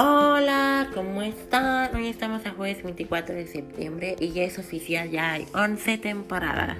Hola, ¿cómo están? Hoy estamos a jueves 24 de septiembre y ya es oficial, ya hay 11 temporadas.